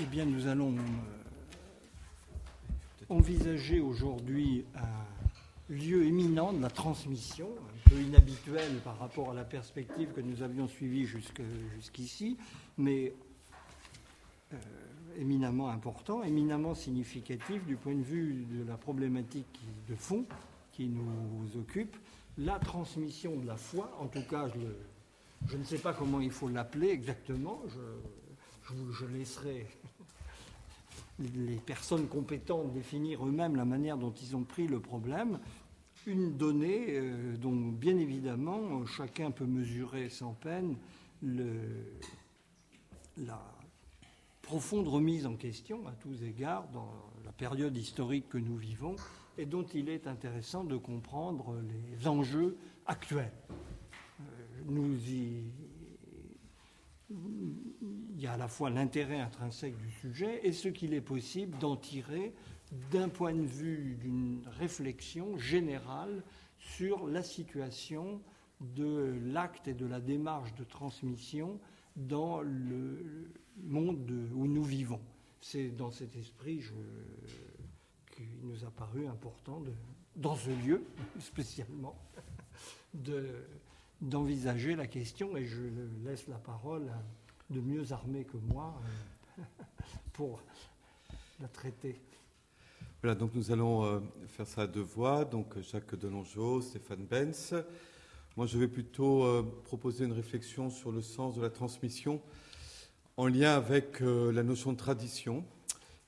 Eh bien, nous allons euh, envisager aujourd'hui un lieu éminent de la transmission, un peu inhabituel par rapport à la perspective que nous avions suivie jusqu'ici, mais euh, éminemment important, éminemment significatif du point de vue de la problématique de fond qui nous occupe, la transmission de la foi, en tout cas, je, ne sais pas comment il faut l'appeler exactement, je laisserai les personnes compétentes définir eux-mêmes la manière dont ils ont pris le problème, une donnée euh, dont bien évidemment chacun peut mesurer sans peine la profonde remise en question à tous égards dans la période historique que nous vivons et dont il est intéressant de comprendre les enjeux actuels. Euh, nous y il y a à la fois l'intérêt intrinsèque du sujet et ce qu'il est possible d'en tirer d'un point de vue d'une réflexion générale sur la situation de l'acte et de la démarche de transmission dans le monde où nous vivons. C'est dans cet esprit qu'il nous a paru important, dans ce lieu spécialement, de, d'envisager la question et je laisse la parole à de mieux armés que moi euh, pour la traiter. Voilà, donc nous allons euh, faire ça à deux voix, donc Jacques Delongeau, Stéphane Benz. Moi, je vais plutôt euh, proposer une réflexion sur le sens de la transmission en lien avec la notion de tradition.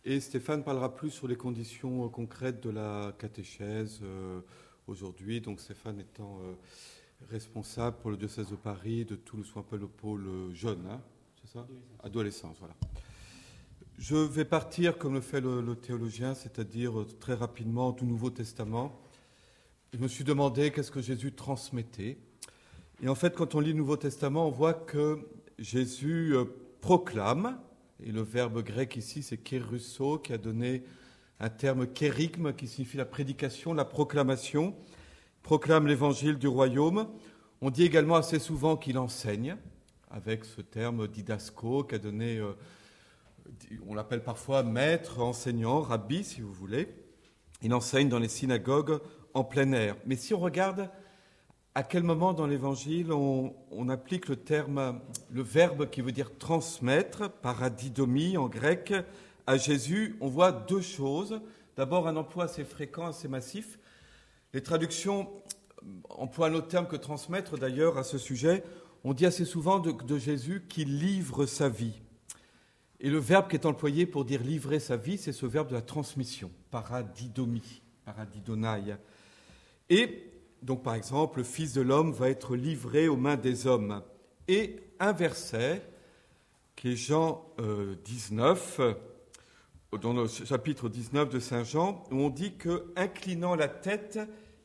Et Stéphane parlera plus sur les conditions concrètes de la catéchèse aujourd'hui. Donc Stéphane étant responsable pour le diocèse de Paris, de tout le soin pôle jeune, hein, Adolescence, voilà. Je vais partir comme le fait le, théologien, c'est-à-dire euh, très rapidement du Nouveau Testament. Je me suis demandé qu'est-ce que Jésus transmettait. Et en fait, quand on lit le Nouveau Testament, on voit que Jésus euh, proclame, et le verbe grec ici, c'est kérusso, qui a donné un terme kérigme, qui signifie la prédication, la proclamation proclame l'évangile du royaume. On dit également assez souvent qu'il enseigne, avec ce terme didasco qu'a donné, euh, on l'appelle parfois maître, enseignant, rabbi si vous voulez. Il enseigne dans les synagogues en plein air. Mais si on regarde à quel moment dans l'évangile on, on, applique le terme, le verbe qui veut dire transmettre, paradidomie en grec, à Jésus, on voit deux choses. D'abord un emploi assez fréquent, assez massif, les traductions emploient un autre terme que transmettre d'ailleurs à ce sujet. On dit assez souvent de, Jésus qu'il livre sa vie. Et le verbe qui est employé pour dire livrer sa vie, c'est ce verbe de la transmission, paradidomie, paradidonai. Et donc par exemple, le Fils de l'homme va être livré aux mains des hommes. Et un verset qui est Jean 19, euh, dans le chapitre 19 de Saint Jean, où on dit que, inclinant la tête,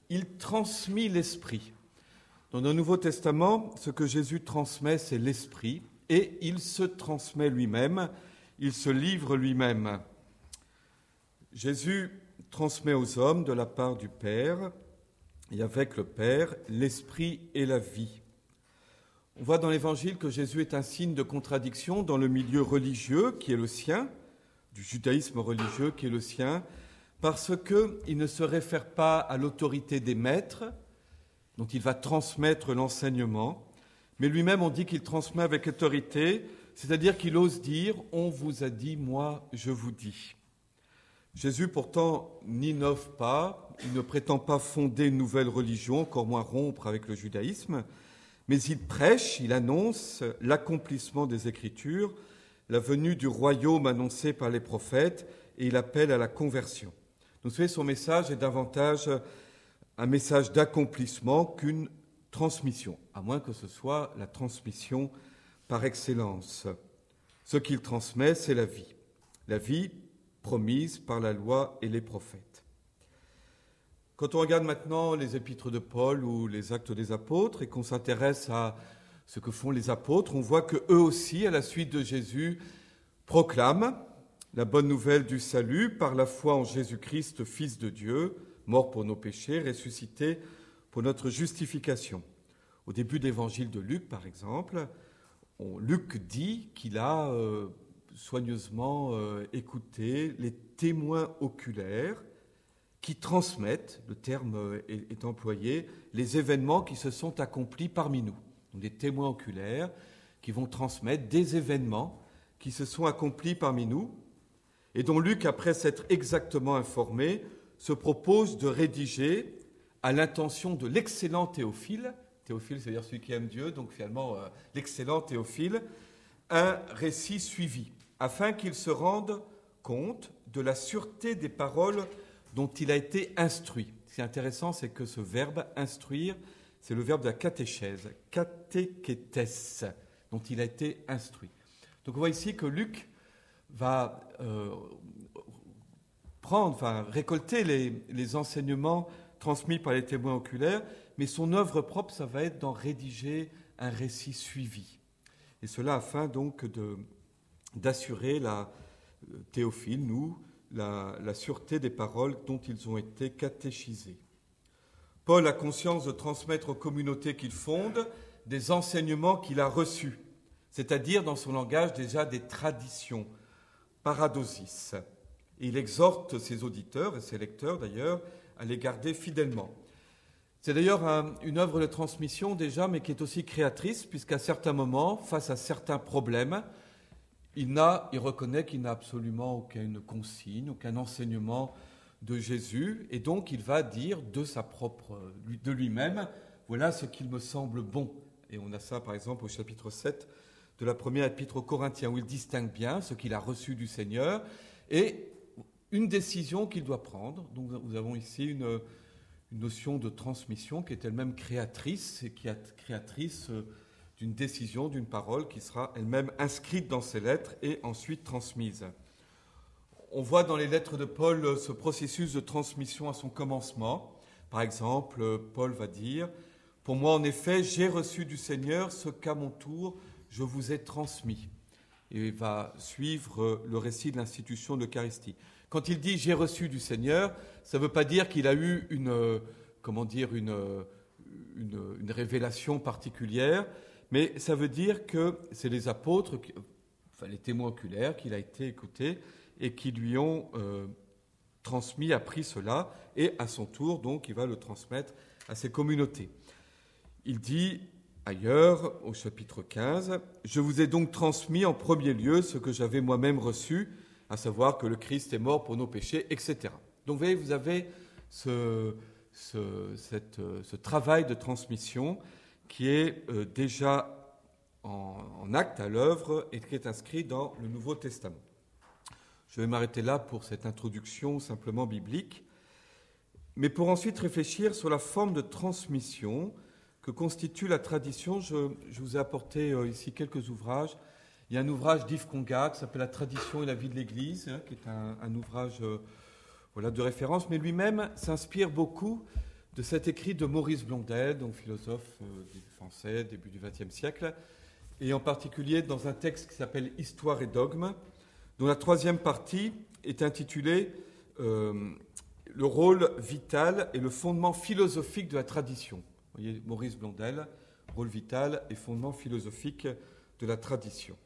il transmit l'Esprit. Dans le Nouveau Testament, ce que Jésus transmet, c'est l'Esprit, et il se transmet lui-même, il se livre lui-même. Jésus transmet aux hommes de la part du Père, et avec le Père, l'Esprit et la vie. On voit dans l'Évangile que Jésus est un signe de contradiction dans le milieu religieux qui est le sien, du judaïsme religieux qui est le sien, parce qu'il ne se réfère pas à l'autorité des maîtres, dont il va transmettre l'enseignement, mais lui-même on dit qu'il transmet avec autorité, c'est-à-dire qu'il ose dire On vous a dit, moi je vous dis. Jésus pourtant n'innove pas, il ne prétend pas fonder une nouvelle religion, encore moins rompre avec le judaïsme, mais il prêche, il annonce l'accomplissement des Écritures, la venue du royaume annoncé par les prophètes, et il appelle à la conversion. Vous savez, son message est davantage un message d'accomplissement qu'une transmission, à moins que ce soit la transmission par excellence. Ce qu'il transmet, c'est la vie, la vie promise par la loi et les prophètes. Quand on regarde maintenant les épîtres de Paul ou les actes des apôtres et qu'on s'intéresse à ce que font les apôtres, on voit que eux aussi, à la suite de Jésus, proclament la bonne nouvelle du salut par la foi en Jésus-Christ, Fils de Dieu, mort pour nos péchés, ressuscité pour notre justification. Au début de l'évangile de Luc, par exemple, Luc dit qu'il a, euh, soigneusement euh, écouter les témoins oculaires qui transmettent, le terme euh, est, employé, les événements qui se sont accomplis parmi nous. des témoins oculaires qui vont transmettre des événements qui se sont accomplis parmi nous et dont Luc, après s'être exactement informé, se propose de rédiger à l'intention de l'excellent Théophile, Théophile c'est-à-dire celui qui aime Dieu, donc finalement euh, l'excellent Théophile, un récit suivi, afin qu'il se rende compte de la sûreté des paroles dont il a été instruit. Ce qui est intéressant, c'est que ce verbe instruire, c'est le verbe de la catéchèse, catéchétès, dont il a été instruit. Donc on voit ici que Luc va euh, prendre, enfin récolter les, enseignements transmis par les témoins oculaires, mais son œuvre propre, ça va être d'en rédiger un récit suivi. Et cela afin donc d'assurer la euh, théophile, nous, la, la, sûreté des paroles dont ils ont été catéchisés. Paul a conscience de transmettre aux communautés qu'il fonde des enseignements qu'il a reçus, c'est-à-dire dans son langage déjà des traditions, paradosis. Et il exhorte ses auditeurs et ses lecteurs d'ailleurs à les garder fidèlement. C'est d'ailleurs une œuvre de transmission déjà, mais qui est aussi créatrice, puisqu'à certains moments, face à certains problèmes, il, reconnaît qu'il n'a absolument aucune consigne, aucun enseignement de Jésus, et donc il va dire de de lui-même, voilà ce qu'il me semble bon. Et on a ça par exemple au chapitre 7 de la première épître aux Corinthiens, où il distingue bien ce qu'il a reçu du Seigneur une décision qu'il doit prendre. Donc nous avons ici une, notion de transmission qui est elle-même créatrice et qui est créatrice euh, d'une décision, d'une parole qui sera elle-même inscrite dans ses lettres et ensuite transmise. On voit dans les lettres de Paul euh, ce processus de transmission à son commencement. Par exemple, euh, Paul va dire, Pour moi en effet, j'ai reçu du Seigneur ce qu'à mon tour je vous ai transmis. Et va suivre le récit de l'institution de l'Eucharistie. Quand il dit j'ai reçu du Seigneur, ça ne veut pas dire qu'il a eu une, comment dire, une, une, révélation particulière, mais ça veut dire que c'est les apôtres, enfin les témoins oculaires, qu'il a été écouté et qui lui ont euh, transmis, appris cela, et à son tour, donc, il va le transmettre à ses communautés. Il dit Ailleurs, au chapitre 15, Je vous ai donc transmis en premier lieu ce que j'avais moi-même reçu, à savoir que le Christ est mort pour nos péchés, etc. Donc vous voyez, vous avez ce, travail de transmission qui est euh, déjà en, en, acte à l'œuvre et qui est inscrit dans le Nouveau Testament. Je vais m'arrêter là pour cette introduction simplement biblique, mais pour ensuite réfléchir sur la forme de transmission que constitue la tradition. Je, vous ai apporté euh, ici quelques ouvrages. Il y a un ouvrage d'Yves Congat qui s'appelle La tradition et la vie de l'Église, hein, qui est un, ouvrage euh, voilà, de référence, mais lui-même s'inspire beaucoup de cet écrit de Maurice Blondel, donc philosophe euh, français, début du XXe siècle, et en particulier dans un texte qui s'appelle Histoire et dogme, dont la troisième partie est intitulée Le rôle vital et le fondement philosophique de la tradition voyez, Maurice Blondel, rôle vital et fondement philosophique de la tradition.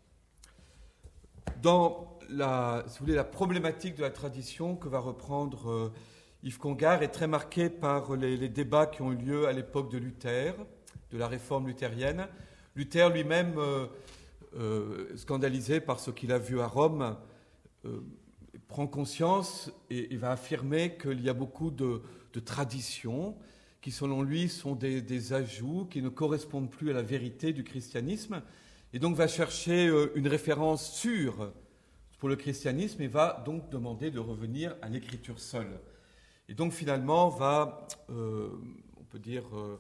Dans la, si vous voulez, la problématique de la tradition que va reprendre euh, Yves Congar est très marquée par les, débats qui ont eu lieu à l'époque de Luther, de la réforme luthérienne. Luther lui-même, euh, euh, scandalisé par ce qu'il a vu à Rome, prend conscience et, va affirmer qu'il y a beaucoup de, de traditions qui selon lui sont des, ajouts qui ne correspondent plus à la vérité du christianisme, et donc va chercher euh, une référence sûre pour le christianisme et va donc demander de revenir à l'écriture seule. Et donc finalement va, euh, on peut dire, euh,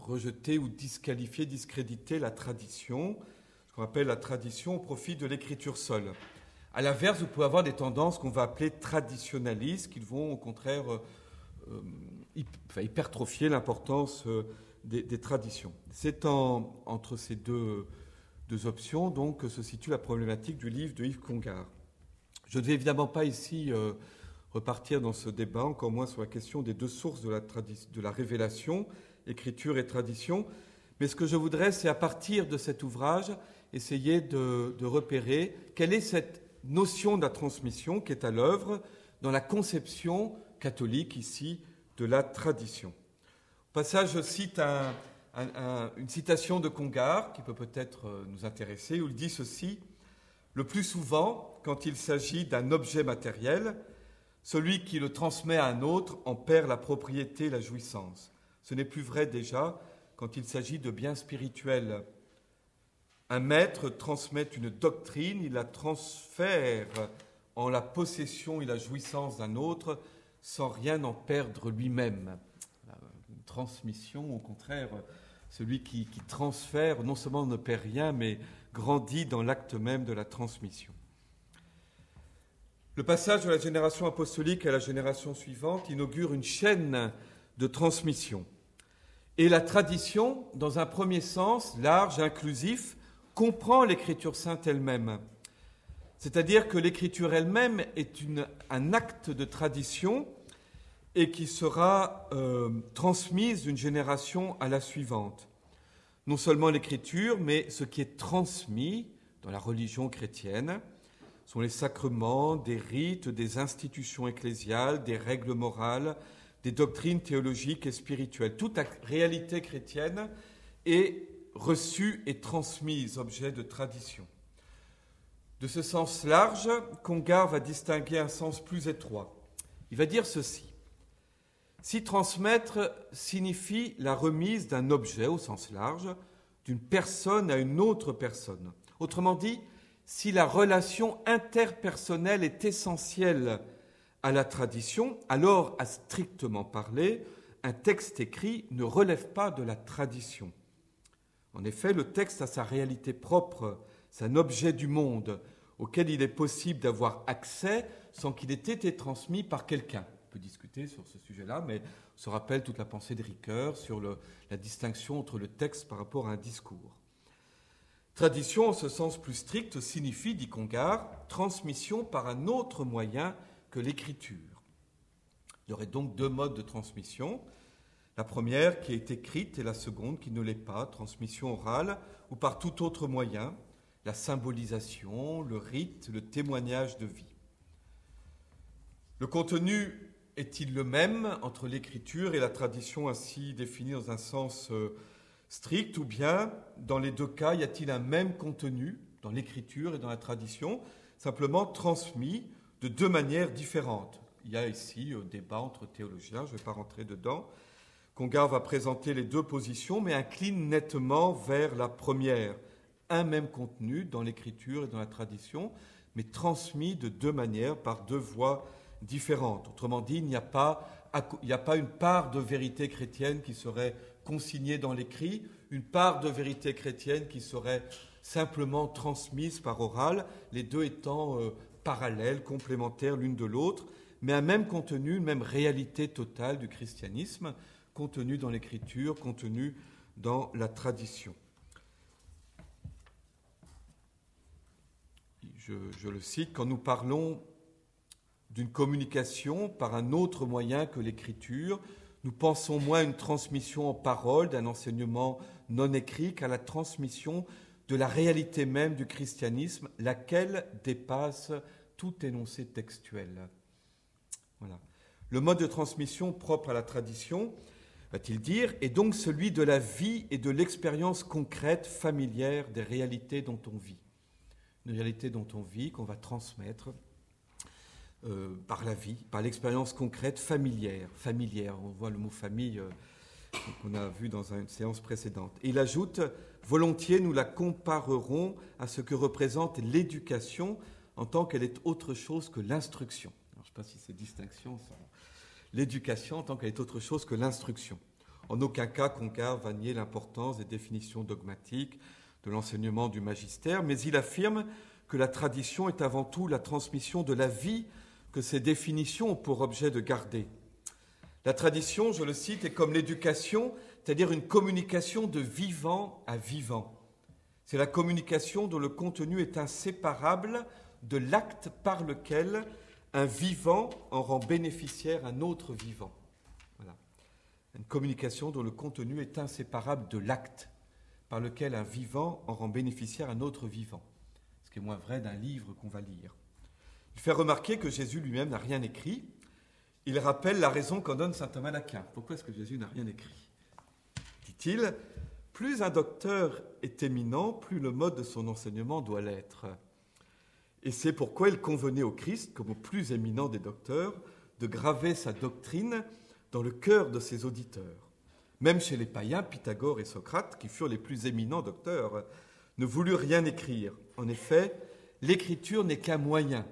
rejeter ou disqualifier, discréditer la tradition, ce qu'on appelle la tradition au profit de l'écriture seule. À l'inverse, vous pouvez avoir des tendances qu'on va appeler traditionnalistes, qui vont au contraire hypertrophier l'importance euh, des, traditions. C'est entre ces deux, deux, options donc se situe la problématique du livre de Yves Congar. Je ne vais évidemment pas ici euh, repartir dans ce débat, encore moins sur la question des deux sources de la, de la révélation, écriture et tradition, mais ce que je voudrais, c'est à partir de cet ouvrage, essayer de, repérer quelle est cette notion de la transmission qui est à l'œuvre dans la conception catholique ici de la tradition. Au passage, je cite une citation de Congar qui peut peut-être euh, nous intéresser, où il dit ceci Le plus souvent, quand il s'agit d'un objet matériel, celui qui le transmet à un autre en perd la propriété, la jouissance. Ce n'est plus vrai déjà quand il s'agit de biens spirituels. Un maître transmet une doctrine, il la transfère en la possession et la jouissance d'un autre sans rien en perdre lui-même. Transmission, au contraire, celui qui, transfère non seulement ne perd rien, mais grandit dans l'acte même de la transmission. Le passage de la génération apostolique à la génération suivante inaugure une chaîne de transmission. Et la tradition, dans un premier sens large, inclusif, comprend l'écriture sainte elle-même. C'est-à-dire que l'écriture elle-même est un acte de tradition et qui sera euh, transmise d'une génération à la suivante. Non seulement l'écriture, mais ce qui est transmis dans la religion chrétienne sont les sacrements, des rites, des institutions ecclésiales, des règles morales, des doctrines théologiques et spirituelles. Toute la réalité chrétienne est reçue et transmise, objet de tradition. De ce sens large, Congar va distinguer un sens plus étroit. Il va dire ceci. Si transmettre signifie la remise d'un objet au sens large, d'une personne à une autre personne. Autrement dit, si la relation interpersonnelle est essentielle à la tradition, alors, à strictement parler, un texte écrit ne relève pas de la tradition. En effet, le texte a sa réalité propre, c'est un objet du monde auquel il est possible d'avoir accès sans qu'il ait été transmis par quelqu'un. On peut discuter sur ce sujet-là, mais on se rappelle toute la pensée de Ricoeur sur la distinction entre le texte par rapport à un discours. Tradition, en ce sens plus strict, signifie, dit Congar, transmission par un autre moyen que l'écriture. Il y aurait donc deux modes de transmission. La première qui est écrite et la seconde qui ne l'est pas, transmission orale ou par tout autre moyen, la symbolisation, le rite, le témoignage de vie. Le contenu est-il le même entre l'écriture et la tradition ainsi définie dans un sens euh, strict ou bien dans les deux cas y a-t-il un même contenu dans l'écriture et dans la tradition, simplement transmis de deux manières différentes? Il y a ici un euh, débat entre théologiens, je ne vais pas rentrer dedans. Congar va présenter les deux positions, mais incline nettement vers la première un même contenu dans l'écriture et dans la tradition, mais transmis de deux manières, par deux voies différentes. Autrement dit, il n'y a pas, il n'y a pas une part de vérité chrétienne qui serait consignée dans l'écrit, une part de vérité chrétienne qui serait simplement transmise par oral, les deux étant euh, parallèles, complémentaires l'une de l'autre, mais un même contenu, une même réalité totale du christianisme, contenu dans l'écriture, contenu dans la tradition. je, le cite, quand nous parlons d'une communication par un autre moyen que l'écriture, nous pensons moins à une transmission en parole d'un enseignement non écrit qu'à la transmission de la réalité même du christianisme, laquelle dépasse tout énoncé textuel. Voilà. Le mode de transmission propre à la tradition, va-t-il dire, est donc celui de la vie et de l'expérience concrète, familière des réalités dont on vit une réalité dont on vit, qu'on va transmettre euh, par la vie, par l'expérience concrète familière. Familière, on voit le mot famille euh, qu'on a vu dans une séance précédente. il ajoute, volontiers nous la comparerons à ce que représente l'éducation en tant qu'elle est autre chose que l'instruction. Je ne sais pas si ces distinctions sont... L'éducation en tant qu'elle est autre chose que l'instruction. En aucun cas, Concar va nier l'importance des définitions dogmatiques, de l'enseignement du magistère, mais il affirme que la tradition est avant tout la transmission de la vie que ces définitions ont pour objet de garder. La tradition, je le cite, est comme l'éducation, c'est-à-dire une communication de vivant à vivant. C'est la communication dont le contenu est inséparable de l'acte par lequel un vivant en rend bénéficiaire un autre vivant. Voilà. Une communication dont le contenu est inséparable de l'acte par lequel un vivant en rend bénéficiaire un autre vivant, ce qui est moins vrai d'un livre qu'on va lire. Il fait remarquer que Jésus lui-même n'a rien écrit. Il rappelle la raison qu'en donne saint Thomas d'Aquin. Pourquoi est-ce que Jésus n'a rien écrit? Dit-il, plus un docteur est éminent, plus le mode de son enseignement doit l'être. Et c'est pourquoi il convenait au Christ, comme au plus éminent des docteurs, de graver sa doctrine dans le cœur de ses auditeurs. Même chez les païens, Pythagore et Socrate, qui furent les plus éminents docteurs, ne voulurent rien écrire. En effet, l'écriture n'est qu'un moyen,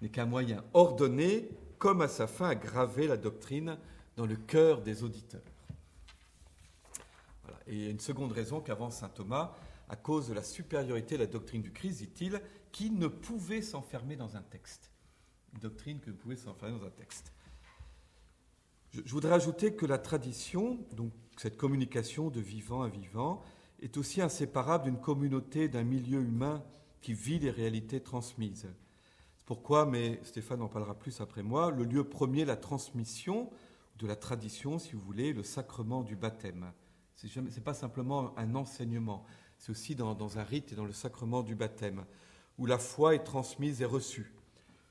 n'est qu'un moyen ordonné, comme à sa fin, à graver la doctrine dans le cœur des auditeurs. Et il y a une seconde raison qu'avance saint Thomas, à cause de la supériorité de la doctrine du Christ, dit-il, qui ne pouvait s'enfermer dans un texte. Une doctrine qui ne pouvait s'enfermer dans un texte. Je, voudrais ajouter que la tradition, donc cette communication de vivant à vivant, est aussi inséparable d'une communauté, d'un milieu humain qui vit les réalités transmises. Pourquoi, mais Stéphane en parlera plus après moi, le lieu premier, la transmission de la tradition, si vous voulez, le sacrement du baptême. Ce n'est pas simplement un enseignement, c'est aussi dans, un rite et dans le sacrement du baptême, où la foi est transmise et reçue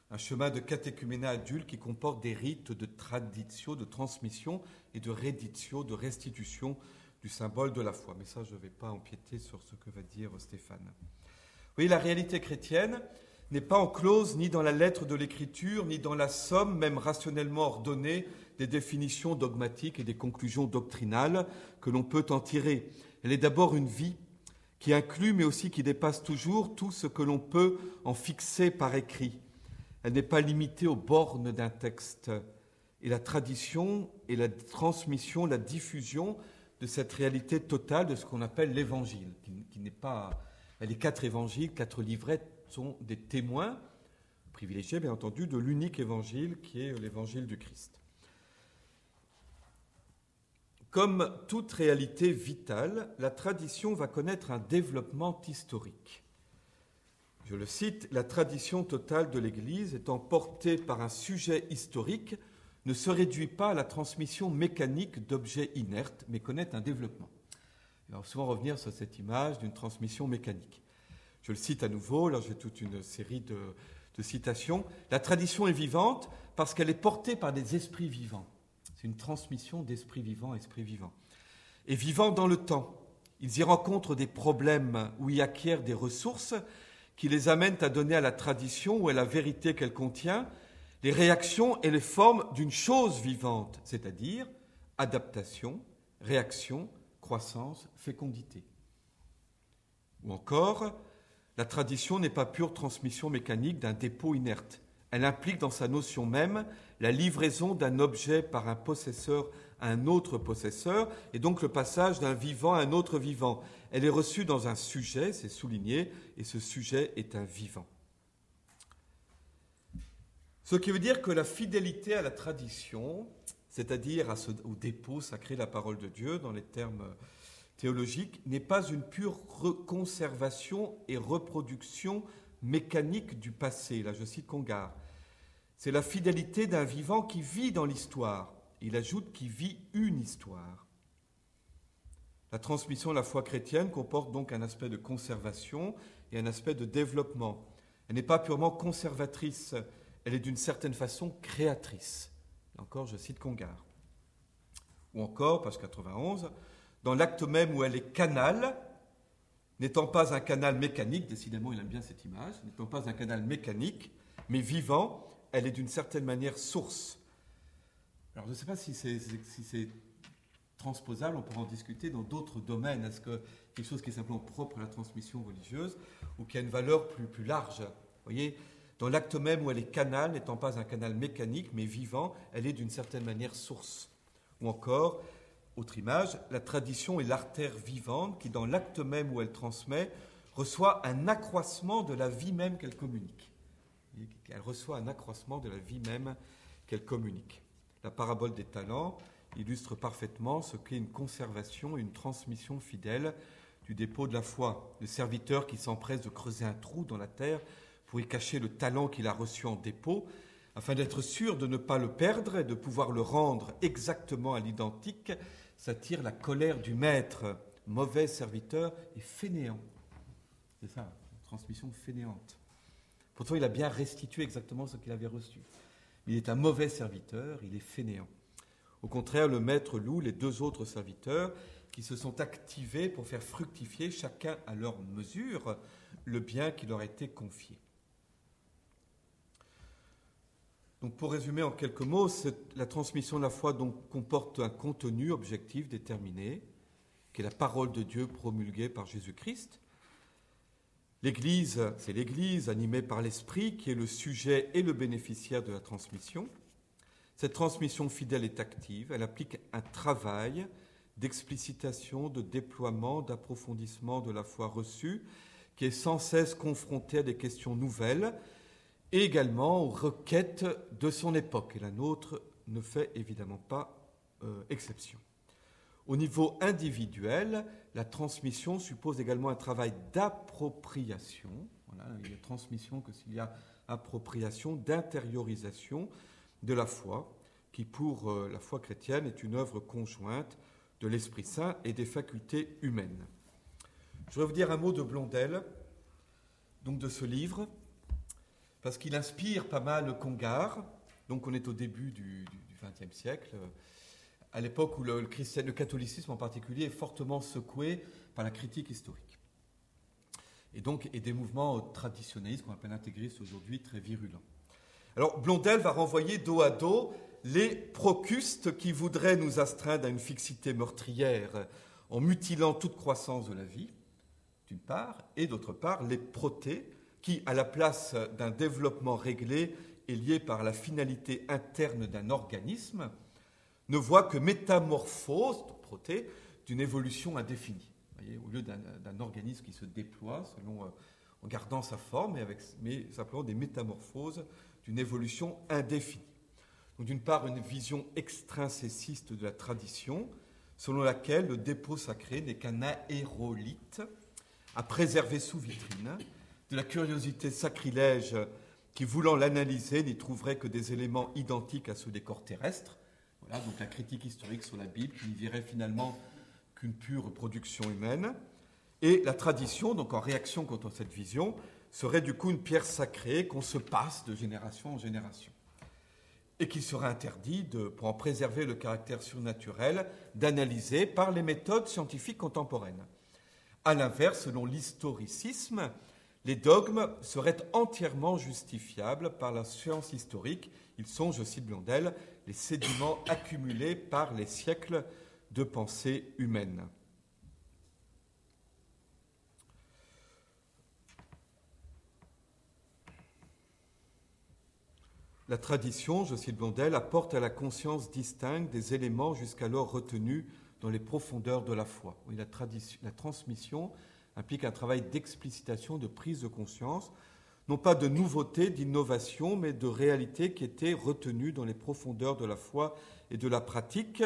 un chemin de catéchuménat adulte qui comporte des rites de tradition, de transmission et de réditio, de restitution du symbole de la foi. Mais ça, je ne vais pas empiéter sur ce que va dire Stéphane. Oui, la réalité chrétienne n'est pas enclose ni dans la lettre de l'Écriture, ni dans la somme, même rationnellement ordonnée, des définitions dogmatiques et des conclusions doctrinales que l'on peut en tirer. Elle est d'abord une vie qui inclut, mais aussi qui dépasse toujours tout ce que l'on peut en fixer par écrit elle n'est pas limitée aux bornes d'un texte. Et la tradition et la transmission, la diffusion de cette réalité totale de ce qu'on appelle l'évangile, qui, n'est pas. Les quatre évangiles, quatre livrettes sont des témoins privilégiés, bien entendu, de l'unique évangile qui est l'évangile du Christ. Comme toute réalité vitale, la tradition va connaître un développement historique je le cite, la tradition totale de l'Église étant portée par un sujet historique ne se réduit pas à la transmission mécanique d'objets inertes, mais connaît un développement. On va souvent revenir sur cette image d'une transmission mécanique. Je le cite à nouveau, là j'ai toute une série de, citations. La tradition est vivante parce qu'elle est portée par des esprits vivants. C'est une transmission d'esprits vivants, esprits vivants. Et vivants dans le temps. Ils y rencontrent des problèmes ou y acquièrent des ressources qui les amènent à donner à la tradition ou à la vérité qu'elle contient les réactions et les formes d'une chose vivante, c'est-à-dire adaptation, réaction, croissance, fécondité. Ou encore, la tradition n'est pas pure transmission mécanique d'un dépôt inerte. Elle implique dans sa notion même la livraison d'un objet par un possesseur à un autre possesseur, et donc le passage d'un vivant à un autre vivant. Elle est reçue dans un sujet, c'est souligné, et ce sujet est un vivant. Ce qui veut dire que la fidélité à la tradition, c'est-à-dire au dépôt sacré de la parole de Dieu dans les termes théologiques, n'est pas une pure conservation et reproduction mécanique du passé. Là, je cite Congar. C'est la fidélité d'un vivant qui vit dans l'histoire. Il ajoute qui vit une histoire. La transmission de la foi chrétienne comporte donc un aspect de conservation et un aspect de développement. Elle n'est pas purement conservatrice, elle est d'une certaine façon créatrice. encore, je cite Congar. Ou encore, page 91, dans l'acte même où elle est canal, n'étant pas un canal mécanique, décidément il aime bien cette image, n'étant pas un canal mécanique, mais vivant, elle est d'une certaine manière source. Alors je ne sais pas si c'est transposable, on pourra en discuter dans d'autres domaines. Est-ce que quelque chose qui est simplement propre à la transmission religieuse ou qui a une valeur plus, plus large? Vous voyez, dans l'acte même où elle est canal, n'étant pas un canal mécanique mais vivant, elle est d'une certaine manière source. Ou encore, autre image, la tradition est l'artère vivante qui, dans l'acte même où elle transmet, reçoit un accroissement de la vie même qu'elle communique. Elle reçoit un accroissement de la vie même qu'elle communique. La parabole des talents illustre parfaitement ce qu'est une conservation et une transmission fidèle du dépôt de la foi. Le serviteur qui s'empresse de creuser un trou dans la terre pour y cacher le talent qu'il a reçu en dépôt, afin d'être sûr de ne pas le perdre et de pouvoir le rendre exactement à l'identique, s'attire la colère du maître mauvais serviteur et fainéant. C'est ça, transmission fainéante. Pourtant, il a bien restitué exactement ce qu'il avait reçu. Il est un mauvais serviteur, il est fainéant. Au contraire, le maître loue les deux autres serviteurs qui se sont activés pour faire fructifier chacun à leur mesure le bien qui leur a été confié. Pour résumer en quelques mots, la transmission de la foi donc, comporte un contenu objectif déterminé, qui est la parole de Dieu promulguée par Jésus-Christ. L'Église, c'est l'Église animée par l'Esprit qui est le sujet et le bénéficiaire de la transmission. Cette transmission fidèle est active, elle applique un travail d'explicitation, de déploiement, d'approfondissement de la foi reçue, qui est sans cesse confronté à des questions nouvelles et également aux requêtes de son époque. Et la nôtre ne fait évidemment pas euh, exception. Au niveau individuel, la transmission suppose également un travail d'appropriation. Il y a transmission que s'il y a appropriation, d'intériorisation de la foi, qui pour euh, la foi chrétienne est une œuvre conjointe de l'Esprit Saint et des facultés humaines. Je voudrais vous dire un mot de Blondel, donc de ce livre, parce qu'il inspire pas mal Congar. Donc on est au début du XXe siècle, à l'époque où le, le catholicisme en particulier est fortement secoué par la critique historique. Et donc, et des mouvements traditionnalistes qu'on appelle intégristes aujourd'hui très virulents. Alors Blondel va renvoyer dos à dos les procustes qui voudraient nous astreindre à une fixité meurtrière en mutilant toute croissance de la vie, d'une part, et d'autre part, les protés qui, à la place d'un développement réglé et lié par la finalité interne d'un organisme, ne voient que métamorphose, proté, d'une évolution indéfinie. au lieu d'un organisme qui se déploie euh, en gardant sa forme, mais, avec, mais simplement des métamorphoses d'une évolution indéfinie. D'une part, une vision extrinséciste de la tradition, selon laquelle le dépôt sacré n'est qu'un aérolite à préserver sous vitrine, de la curiosité sacrilège qui, voulant l'analyser, n'y trouverait que des éléments identiques à ceux des corps terrestres. Voilà donc la critique historique sur la Bible qui n'y dirait finalement qu'une pure production humaine. Et la tradition, donc en réaction contre cette vision, serait du coup une pierre sacrée qu'on se passe de génération en génération et qu'il serait interdit, de, pour en préserver le caractère surnaturel, d'analyser par les méthodes scientifiques contemporaines. A l'inverse, selon l'historicisme, les dogmes seraient entièrement justifiables par la science historique. Ils sont, je cite Blondel, les sédiments accumulés par les siècles de pensée humaine. La tradition, je cite Blondel, apporte à la conscience distincte des éléments jusqu'alors retenus dans les profondeurs de la foi. la, la transmission implique un travail d'explicitation, de prise de conscience, non pas de nouveauté, d'innovation, mais de réalité qui était retenue dans les profondeurs de la foi et de la pratique,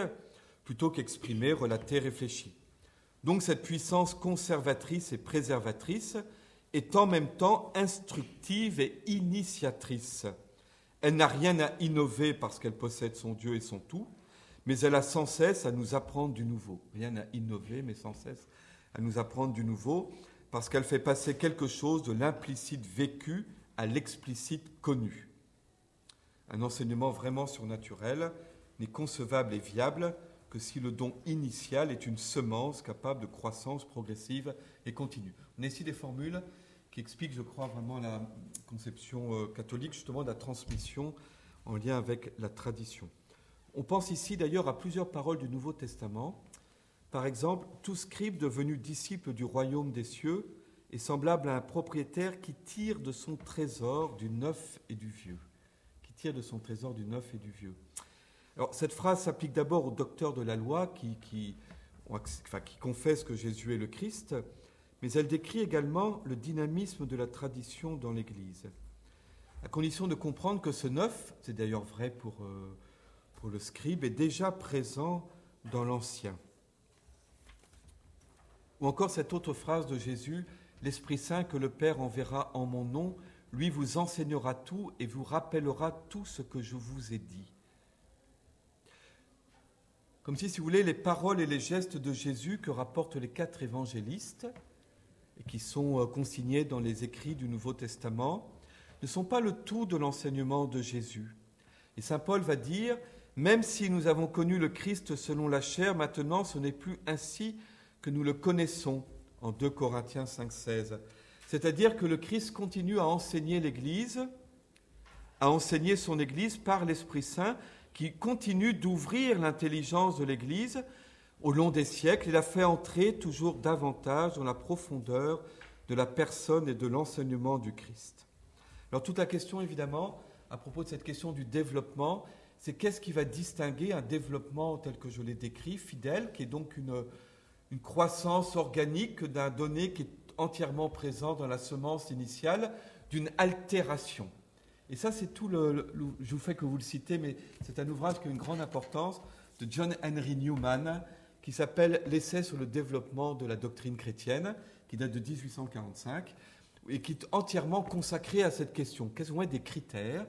plutôt qu'exprimée, relatée, réfléchie. Donc cette puissance conservatrice et préservatrice est en même temps instructive et initiatrice. Elle n'a rien à innover parce qu'elle possède son Dieu et son tout, mais elle a sans cesse à nous apprendre du nouveau. Rien à innover, mais sans cesse à nous apprendre du nouveau, parce qu'elle fait passer quelque chose de l'implicite vécu à l'explicite connu. Un enseignement vraiment surnaturel n'est concevable et viable que si le don initial est une semence capable de croissance progressive et continue. On a ici des formules qui explique, je crois, vraiment la conception euh, catholique justement de la transmission en lien avec la tradition. On pense ici d'ailleurs à plusieurs paroles du Nouveau Testament. Par exemple, tout scribe devenu disciple du royaume des cieux est semblable à un propriétaire qui tire de son trésor du neuf et du vieux. Qui tire de son trésor du neuf et du vieux. Alors, cette phrase s'applique d'abord aux docteurs de la loi qui, qui, que Jésus est le Christ, mais elle décrit également le dynamisme de la tradition dans l'Église, à condition de comprendre que ce neuf, c'est d'ailleurs vrai pour, euh, pour le scribe, est déjà présent dans l'Ancien. Ou encore cette autre phrase de Jésus, L'Esprit Saint que le Père enverra en mon nom, lui vous enseignera tout et vous rappellera tout ce que je vous ai dit. comme si, si vous voulez, les paroles et les gestes de Jésus que rapportent les quatre évangélistes, et qui sont euh, consignés dans les écrits du Nouveau Testament, ne sont pas le tout de l'enseignement de Jésus. Et Saint Paul va dire, même si nous avons connu le Christ selon la chair, maintenant ce n'est plus ainsi que nous le connaissons, en 2 Corinthiens 5,16. C'est-à-dire que le Christ continue à enseigner l'Église, à enseigner son Église par l'Esprit Saint, qui continue d'ouvrir l'intelligence de l'Église au long des siècles et la fait entrer toujours davantage dans la profondeur de la personne et de l'enseignement du Christ. Alors toute la question, évidemment, à propos de cette question du développement, c'est qu'est-ce qui va distinguer un développement tel que je l'ai décrit, fidèle, qui est donc une, une croissance organique d'un donné qui est entièrement présent dans la semence initiale, d'une altération. Et ça, c'est tout le, Je vous fais que vous le citez, mais c'est un ouvrage qui a une grande importance de John Henry Newman, qui s'appelle L'essai sur le développement de la doctrine chrétienne, qui date de 1845, et qui est entièrement consacré à cette question. Quels sont des critères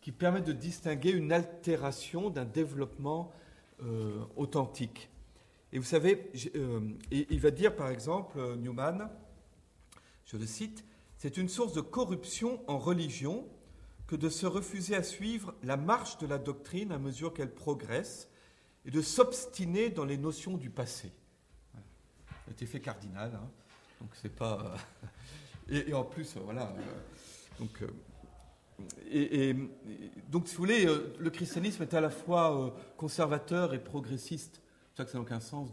qui permettent de distinguer une altération d'un développement euh, authentique? Et vous savez, euh, il va dire par exemple, euh, Newman, je le cite, c'est une source de corruption en religion que de se refuser à suivre la marche de la doctrine à mesure qu'elle progresse et de s'obstiner dans les notions du passé. Voilà. effet cardinal, hein. donc c'est pas. Euh, et, en plus, voilà. Donc, donc, si vous voulez, le christianisme est à la fois conservateur et progressiste. C'est pour ça que ça n'a aucun sens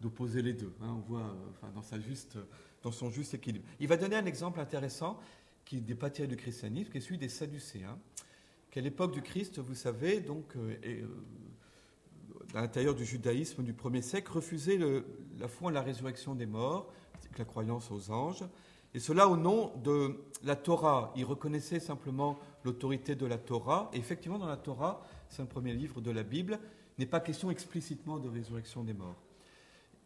d'opposer les deux. Hein. on voit enfin, dans, sa juste, son juste équilibre. Il va donner un exemple intéressant qui n'est pas tiré du christianisme, qui est celui des Sadducéens, qui à l'époque du Christ, vous savez, donc, euh, euh, à l'intérieur du judaïsme du premier siècle, refusaient la foi en la résurrection des morts, la croyance aux anges, et cela au nom de la Torah. Ils reconnaissaient simplement l'autorité de la Torah, et effectivement, dans la Torah, c'est un premier livre de la Bible, n'est pas question explicitement de résurrection des morts.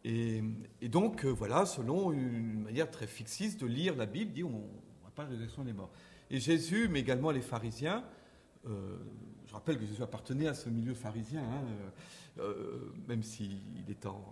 Et, donc, euh, voilà, selon une manière très fixiste de lire la Bible, dit on, pas la résurrection des morts. Et Jésus, mais également les pharisiens, euh, je rappelle que Jésus appartenait à ce milieu pharisien, hein, euh, même s'il est en,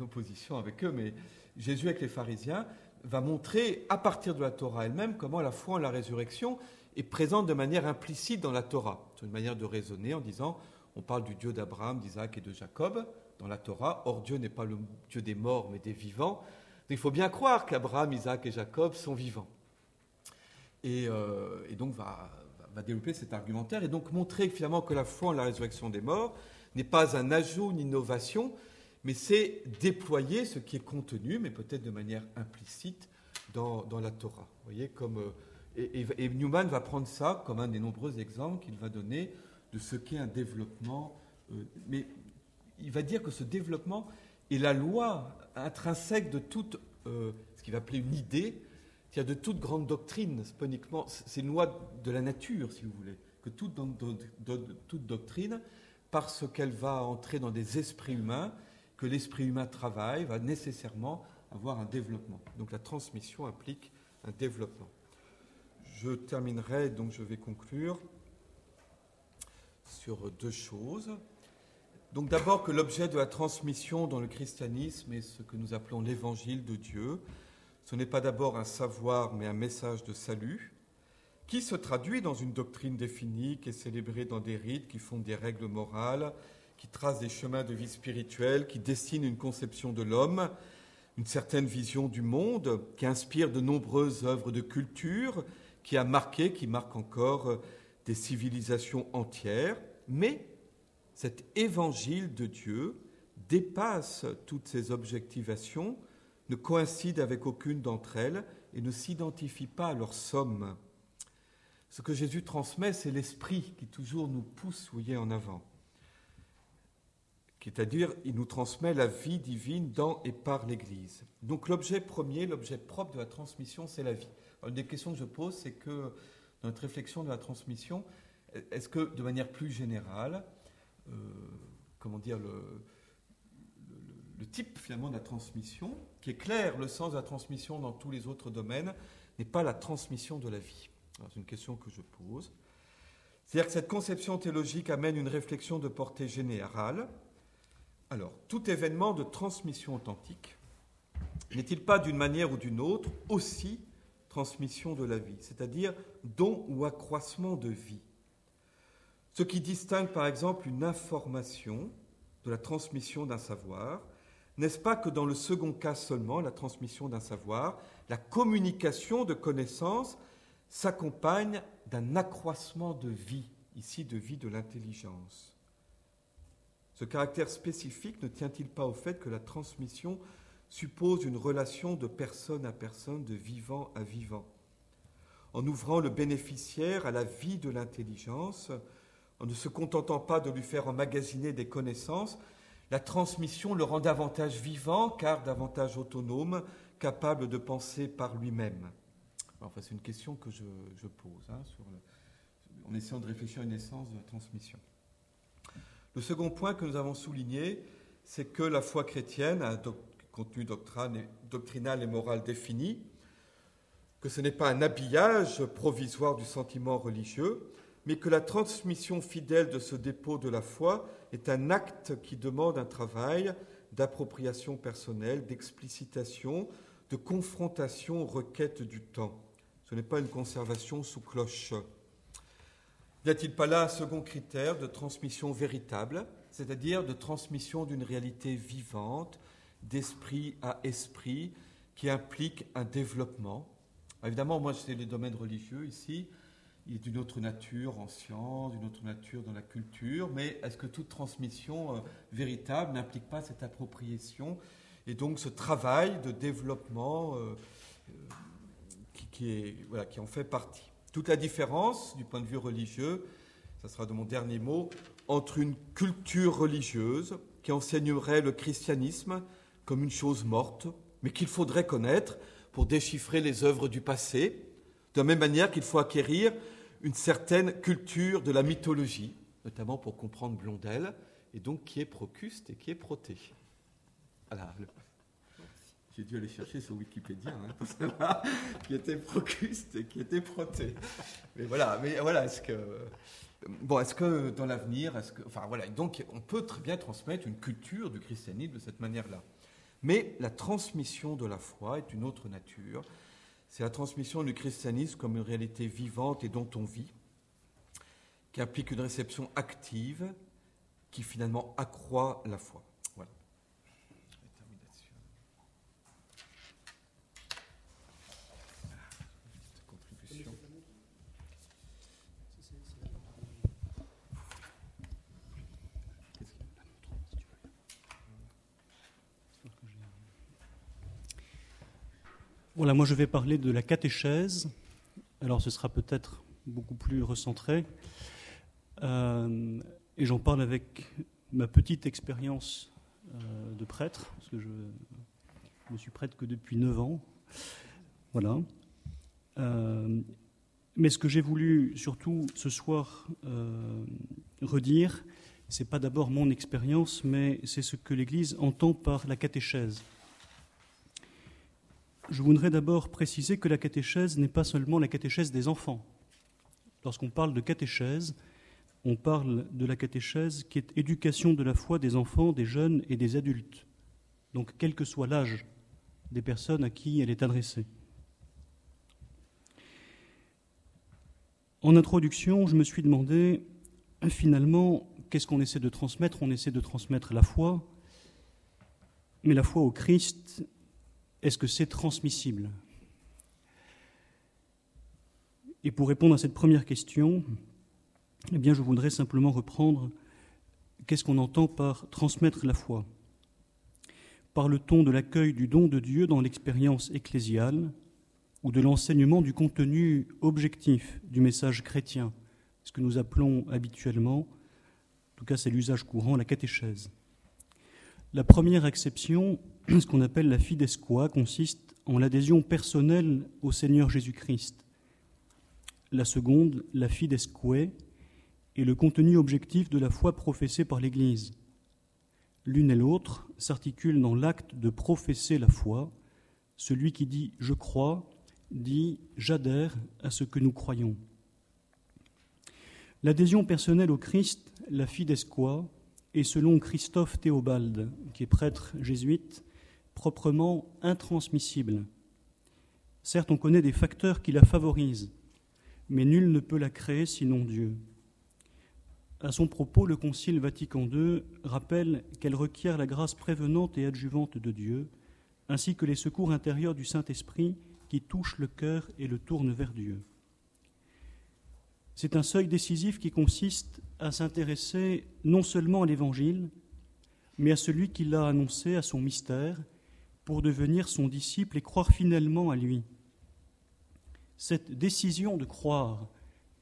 opposition avec eux, mais Jésus avec les pharisiens va montrer à partir de la Torah elle-même comment la foi en la résurrection est présente de manière implicite dans la Torah. C'est une manière de raisonner en disant on parle du Dieu d'Abraham, d'Isaac et de Jacob dans la Torah. Or, Dieu n'est pas le Dieu des morts, mais des vivants. il faut bien croire qu'Abraham, Isaac et Jacob sont vivants. Euh, et, donc va, développer cet argumentaire et donc montrer finalement que la foi en la résurrection des morts n'est pas un ajout, une innovation, mais c'est déployer ce qui est contenu, mais peut-être de manière implicite, dans, la Torah. Vous voyez, comme, euh, et, Newman va prendre ça comme un des nombreux exemples qu'il va donner de ce qu'est un développement. Euh, mais il va dire que ce développement est la loi intrinsèque de toute, ce qu'il va appeler une idée, de toute grande doctrine, c'est une loi de la nature, si vous voulez, que toute doctrine, parce qu'elle va entrer dans des esprits humains, que l'esprit humain travaille, va nécessairement avoir un développement. Donc la transmission implique un développement. Je terminerai, donc je vais conclure sur deux choses. Donc d'abord que l'objet de la transmission dans le christianisme est ce que nous appelons l'évangile de Dieu, ce n'est pas d'abord un savoir, mais un message de salut, qui se traduit dans une doctrine définie, qui est célébrée dans des rites, qui font des règles morales, qui tracent des chemins de vie spirituelle, qui dessinent une conception de l'homme, une certaine vision du monde, qui inspire de nombreuses œuvres de culture, qui a marqué, qui marque encore des civilisations entières. Mais cet évangile de Dieu dépasse toutes ces objectivations ne coïncide avec aucune d'entre elles et ne s'identifie pas à leur somme. Ce que Jésus transmet, c'est l'esprit qui toujours nous pousse, voyez, en avant. C'est-à-dire, il nous transmet la vie divine dans et par l'Église. Donc l'objet premier, l'objet propre de la transmission, c'est la vie. une des questions que je pose, c'est que notre réflexion de la transmission, est-ce que de manière plus générale, euh, comment dire, le, le type finalement de la transmission, qui est clair, le sens de la transmission dans tous les autres domaines, n'est pas la transmission de la vie? C'est une question que je pose. C'est-à-dire que cette conception théologique amène une réflexion de portée générale, Alors, tout événement de transmission authentique n'est-il pas d'une manière ou d'une autre aussi transmission de la vie, c'est-à-dire don ou accroissement de vie. Ce qui distingue par exemple une information de la transmission d'un savoir, n'est-ce pas que dans le second cas seulement, la transmission d'un savoir, la communication de connaissances s'accompagne d'un accroissement de vie, ici de vie de l'intelligence. Ce caractère spécifique ne tient-il pas au fait que la transmission suppose une relation de personne à personne, de vivant à vivant En ouvrant le bénéficiaire à la vie de l'intelligence, en ne se contentant pas de lui faire emmagasiner des connaissances, la transmission le rend davantage vivant, car davantage autonome, capable de penser par lui-même. Enfin, c'est une question que je, pose, hein, en essayant de réfléchir à une essence de la transmission. Le second point que nous avons souligné, c'est que la foi chrétienne a un contenu doctrinal et moral défini, que ce n'est pas un habillage provisoire du sentiment religieux, mais que la transmission fidèle de ce dépôt de la foi est un acte qui demande un travail d'appropriation personnelle, d'explicitation, de confrontation requête du temps. Ce n'est pas une conservation sous cloche. N'y a-t-il pas là un second critère de transmission véritable, c'est-à-dire de transmission d'une réalité vivante, d'esprit à esprit, qui implique un développement. Évidemment, moi, c'est les domaines religieux ici. Il est d'une autre nature en science, d'une autre nature dans la culture, mais est-ce que toute transmission euh, véritable n'implique pas cette appropriation? Et donc ce travail de développement euh, euh, qui, est, voilà, qui en fait partie. Toute la différence du point de vue religieux, ça sera de mon dernier mot, entre une culture religieuse qui enseignerait le christianisme comme une chose morte, mais qu'il faudrait connaître pour déchiffrer les œuvres du passé, de la même manière qu'il faut acquérir une certaine culture de la mythologie, notamment pour comprendre Blondel, et donc qui est Procuste et qui est Proté. Voilà. J'ai dû aller chercher sur Wikipédia hein, qui était Procuste et qui était Proté. Mais voilà, mais voilà, est-ce que bon, est-ce que dans l'avenir, est-ce que, enfin voilà, donc on peut très bien transmettre une culture du christianisme de cette manière-là. Mais la transmission de la foi est une autre nature. C'est la transmission du christianisme comme une réalité vivante et dont on vit, qui implique une réception active qui finalement accroît la foi. Voilà. Moi je vais parler de la catéchèse. Alors ce sera peut-être beaucoup plus recentré. Euh, et j'en parle avec ma petite expérience euh, de prêtre, parce que je ne suis prêtre que depuis 9 ans. Voilà. Euh, mais ce que j'ai voulu surtout ce soir redire, c'est pas d'abord mon expérience, mais c'est ce que l'Église entend par la catéchèse. Je voudrais d'abord préciser que la catéchèse n'est pas seulement la catéchèse des enfants. Lorsqu'on parle de catéchèse, on parle de la catéchèse qui est éducation de la foi des enfants, des jeunes et des adultes. Donc quel que soit l'âge des personnes à qui elle est adressée. En introduction, je me suis demandé finalement qu'est-ce qu'on essaie de transmettre? On essaie de transmettre la foi, mais la foi au Christ est-ce que c'est transmissible? Et pour répondre à cette première question, eh bien, je voudrais simplement reprendre qu'est-ce qu'on entend par transmettre la foi. Parle-t-on de l'accueil du don de Dieu dans l'expérience ecclésiale ou de l'enseignement du contenu objectif du message chrétien, ce que nous appelons habituellement, en tout cas c'est l'usage courant, la catéchèse. La première exception ce qu'on appelle la fidesqua consiste en l'adhésion personnelle au Seigneur Jésus-Christ. La seconde, la fidesque, est le contenu objectif de la foi professée par l'Église. L'une et l'autre s'articulent dans l'acte de professer la foi. Celui qui dit je crois dit j'adhère à ce que nous croyons. L'adhésion personnelle au Christ, la fidesqua, est, selon Christophe Théobald, qui est prêtre jésuite, proprement intransmissible. Certes, on connaît des facteurs qui la favorisent, mais nul ne peut la créer sinon Dieu. À son propos, le Concile Vatican II rappelle qu'elle requiert la grâce prévenante et adjuvante de Dieu, ainsi que les secours intérieurs du Saint-Esprit qui touchent le cœur et le tournent vers Dieu. C'est un seuil décisif qui consiste à s'intéresser non seulement à l'Évangile, mais à celui qui l'a annoncé, à son mystère, pour devenir son disciple et croire finalement à lui. Cette décision de croire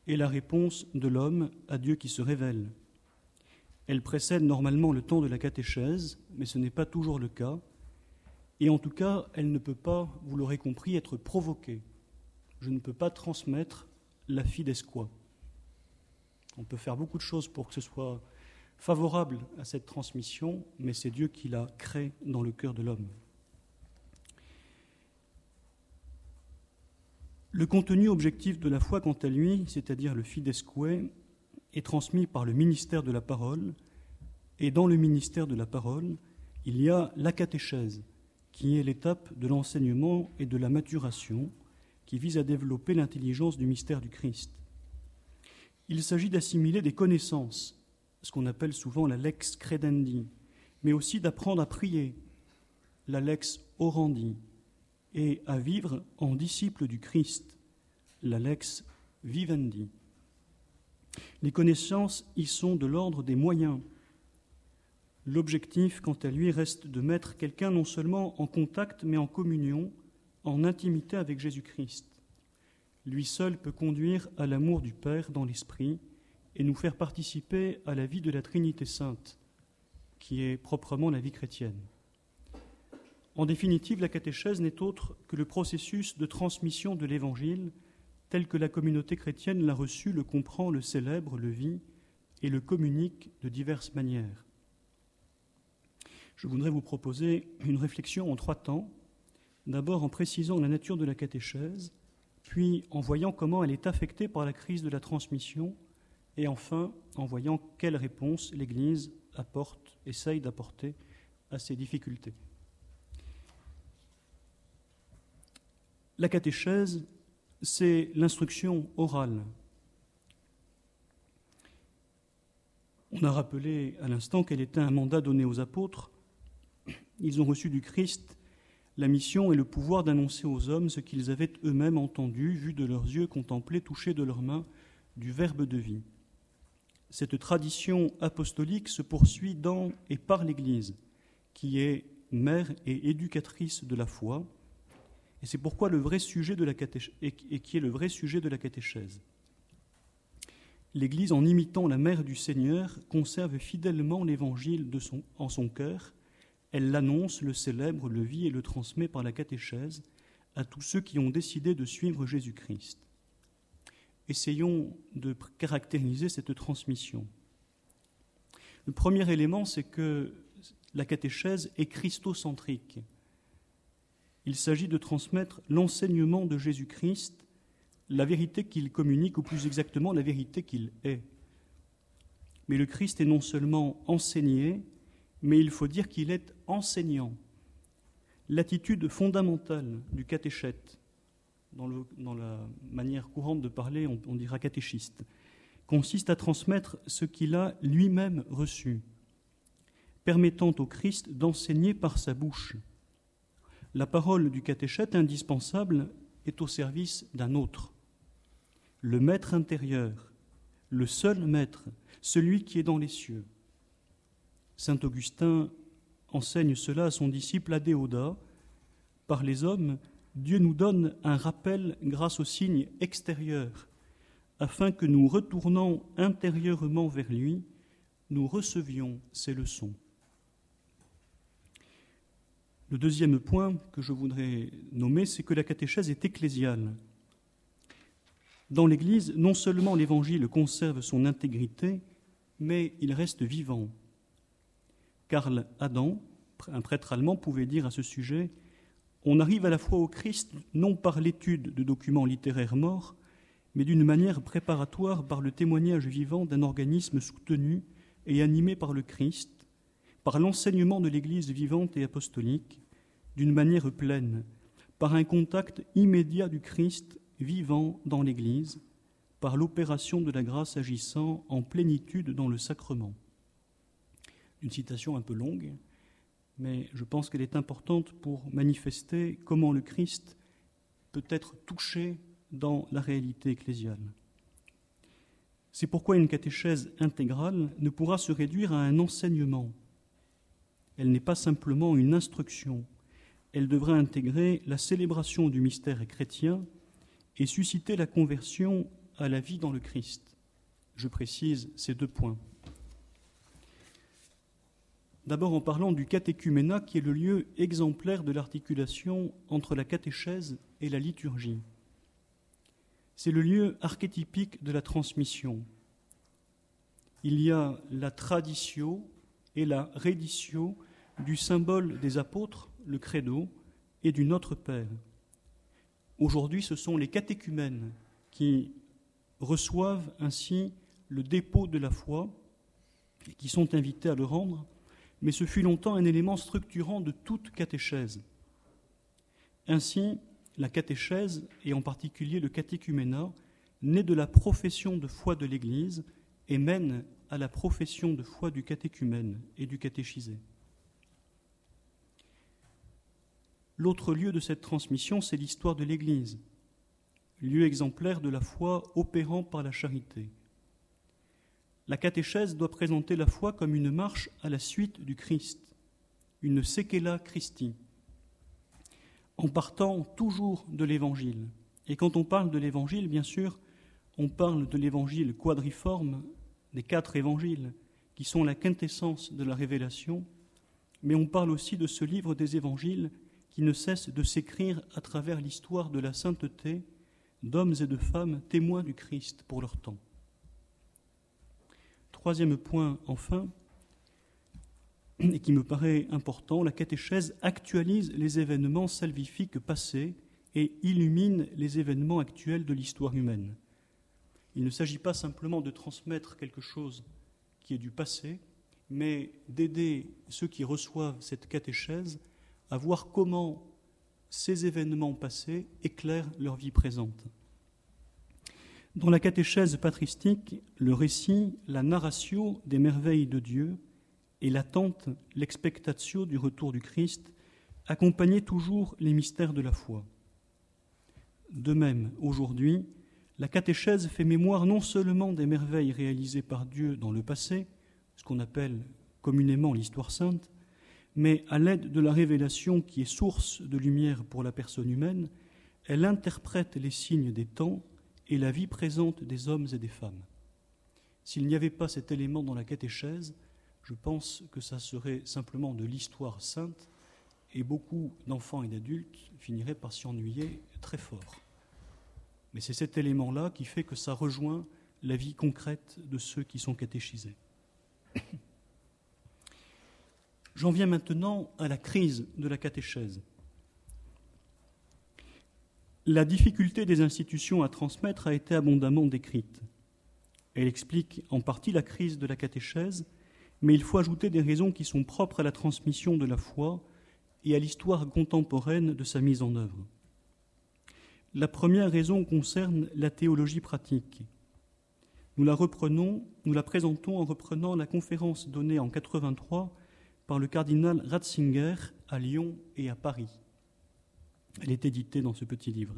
est la réponse de l'homme à Dieu qui se révèle. Elle précède normalement le temps de la catéchèse, mais ce n'est pas toujours le cas, et en tout cas, elle ne peut pas, vous l'aurez compris, être provoquée. Je ne peux pas transmettre la fidesquoi. On peut faire beaucoup de choses pour que ce soit favorable à cette transmission, mais c'est Dieu qui la crée dans le cœur de l'homme. Le contenu objectif de la foi, quant à lui, c'est-à-dire le fidesque, est transmis par le ministère de la parole, et dans le ministère de la parole, il y a la catéchèse, qui est l'étape de l'enseignement et de la maturation, qui vise à développer l'intelligence du mystère du Christ. Il s'agit d'assimiler des connaissances, ce qu'on appelle souvent la lex credendi, mais aussi d'apprendre à prier, la lex orandi, et à vivre en disciple du Christ, la lex vivendi. Les connaissances y sont de l'ordre des moyens. L'objectif, quant à lui, reste de mettre quelqu'un non seulement en contact, mais en communion, en intimité avec Jésus-Christ. Lui seul peut conduire à l'amour du Père dans l'Esprit et nous faire participer à la vie de la Trinité sainte, qui est proprement la vie chrétienne. En définitive, la catéchèse n'est autre que le processus de transmission de l'Évangile tel que la communauté chrétienne l'a reçu, le comprend, le célèbre, le vit et le communique de diverses manières. Je voudrais vous proposer une réflexion en trois temps, d'abord en précisant la nature de la catéchèse, puis en voyant comment elle est affectée par la crise de la transmission, et enfin en voyant quelles réponses l'Église apporte, essaye d'apporter à ces difficultés. La catéchèse, c'est l'instruction orale. On a rappelé à l'instant qu'elle était un mandat donné aux apôtres. Ils ont reçu du Christ la mission et le pouvoir d'annoncer aux hommes ce qu'ils avaient eux-mêmes entendu, vu de leurs yeux, contemplé, touché de leurs mains, du Verbe de vie. Cette tradition apostolique se poursuit dans et par l'Église, qui est mère et éducatrice de la foi, et c'est pourquoi le vrai sujet de la et qui est le vrai sujet de la catéchèse. L'Église, en imitant la mère du Seigneur, conserve fidèlement l'Évangile en son cœur elle l'annonce, le célèbre, le vit et le transmet par la catéchèse à tous ceux qui ont décidé de suivre Jésus-Christ. Essayons de caractériser cette transmission. Le premier élément, c'est que la catéchèse est christocentrique. Il s'agit de transmettre l'enseignement de Jésus-Christ, la vérité qu'il communique, ou plus exactement la vérité qu'il est. Mais le Christ est non seulement enseigné, mais il faut dire qu'il est enseignant. L'attitude fondamentale du catéchète, dans, la manière courante de parler, on, on dira catéchiste, consiste à transmettre ce qu'il a lui-même reçu, permettant au Christ d'enseigner par sa bouche. La parole du catéchète indispensable est au service d'un autre. Le maître intérieur, le seul maître, celui qui est dans les cieux. Saint Augustin enseigne cela à son disciple Adéoda. Par les hommes, Dieu nous donne un rappel grâce aux signes extérieurs, afin que nous retournant intérieurement vers lui, nous recevions ses leçons. Le deuxième point que je voudrais nommer, c'est que la catéchèse est ecclésiale. Dans l'Église, non seulement l'Évangile conserve son intégrité, mais il reste vivant. Karl Adam, un prêtre allemand, pouvait dire à ce sujet On arrive à la fois au Christ non par l'étude de documents littéraires morts, mais d'une manière préparatoire par le témoignage vivant d'un organisme soutenu et animée par le Christ, par l'enseignement de l'Église vivante et apostolique, d'une manière pleine, par un contact immédiat du Christ vivant dans l'Église, par l'opération de la grâce agissant en plénitude dans le sacrement. Une citation un peu longue, mais je pense qu'elle est importante pour manifester comment le Christ peut être touché dans la réalité ecclésiale. C'est pourquoi une catéchèse intégrale ne pourra se réduire à un enseignement. Elle n'est pas simplement une instruction. Elle devra intégrer la célébration du mystère chrétien et susciter la conversion à la vie dans le Christ. Je précise ces deux points. D'abord en parlant du catéchuménat qui est le lieu exemplaire de l'articulation entre la catéchèse et la liturgie. C'est le lieu archétypique de la transmission. Il y a la tradition et la réditio du symbole des apôtres, le credo, et du Notre Père. Aujourd'hui, ce sont les catéchumènes qui reçoivent ainsi le dépôt de la foi et qui sont invités à le rendre, mais ce fut longtemps un élément structurant de toute catéchèse. Ainsi, la catéchèse, et en particulier le catéchuménat, naît de la profession de foi de l'Église et mène à la profession de foi du catéchumène et du catéchisé. L'autre lieu de cette transmission, c'est l'histoire de l'Église, lieu exemplaire de la foi opérant par la charité. La catéchèse doit présenter la foi comme une marche à la suite du Christ, une séquela Christi, en partant toujours de l'Évangile. Et quand on parle de l'Évangile, bien sûr, on parle de l'Évangile quadriforme des quatre évangiles, qui sont la quintessence de la révélation, mais on parle aussi de ce livre des évangiles qui ne cesse de s'écrire à travers l'histoire de la sainteté d'hommes et de femmes témoins du Christ pour leur temps. Troisième point, enfin, et qui me paraît important, la catéchèse actualise les événements salvifiques passés et illumine les événements actuels de l'histoire humaine. Il ne s'agit pas simplement de transmettre quelque chose qui est du passé, mais d'aider ceux qui reçoivent cette catéchèse à voir comment ces événements passés éclairent leur vie présente. Dans la catéchèse patristique, le récit, la narration des merveilles de Dieu et l'attente, l'expectatio du retour du Christ accompagnaient toujours les mystères de la foi. De même, aujourd'hui, la catéchèse fait mémoire non seulement des merveilles réalisées par Dieu dans le passé, ce qu'on appelle communément l'histoire sainte, mais à l'aide de la révélation qui est source de lumière pour la personne humaine, elle interprète les signes des temps et la vie présente des hommes et des femmes. S'il n'y avait pas cet élément dans la catéchèse, je pense que ça serait simplement de l'histoire sainte et beaucoup d'enfants et d'adultes finiraient par s'y ennuyer très fort. Mais c'est cet élément-là qui fait que ça rejoint la vie concrète de ceux qui sont catéchisés. J'en viens maintenant à la crise de la catéchèse. La difficulté des institutions à transmettre a été abondamment décrite. Elle explique en partie la crise de la catéchèse, mais il faut ajouter des raisons qui sont propres à la transmission de la foi et à l'histoire contemporaine de sa mise en œuvre. La première raison concerne la théologie pratique. Nous la reprenons, nous la présentons en reprenant la conférence donnée en 83 par le cardinal Ratzinger à Lyon et à Paris. Elle est éditée dans ce petit livre.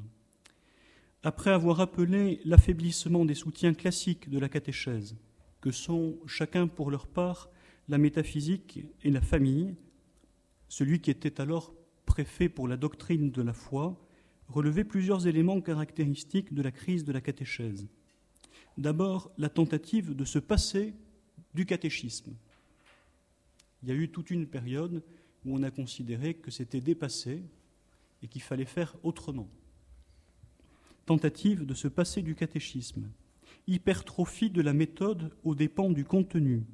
Après avoir rappelé l'affaiblissement des soutiens classiques de la catéchèse, que sont chacun pour leur part la métaphysique et la famille, celui qui était alors préfet pour la doctrine de la foi relevait plusieurs éléments caractéristiques de la crise de la catéchèse. D'abord, la tentative de se passer du catéchisme. Il y a eu toute une période où on a considéré que c'était dépassé, et qu'il fallait faire autrement. Tentative de se passer du catéchisme, hypertrophie de la méthode aux dépens du contenu,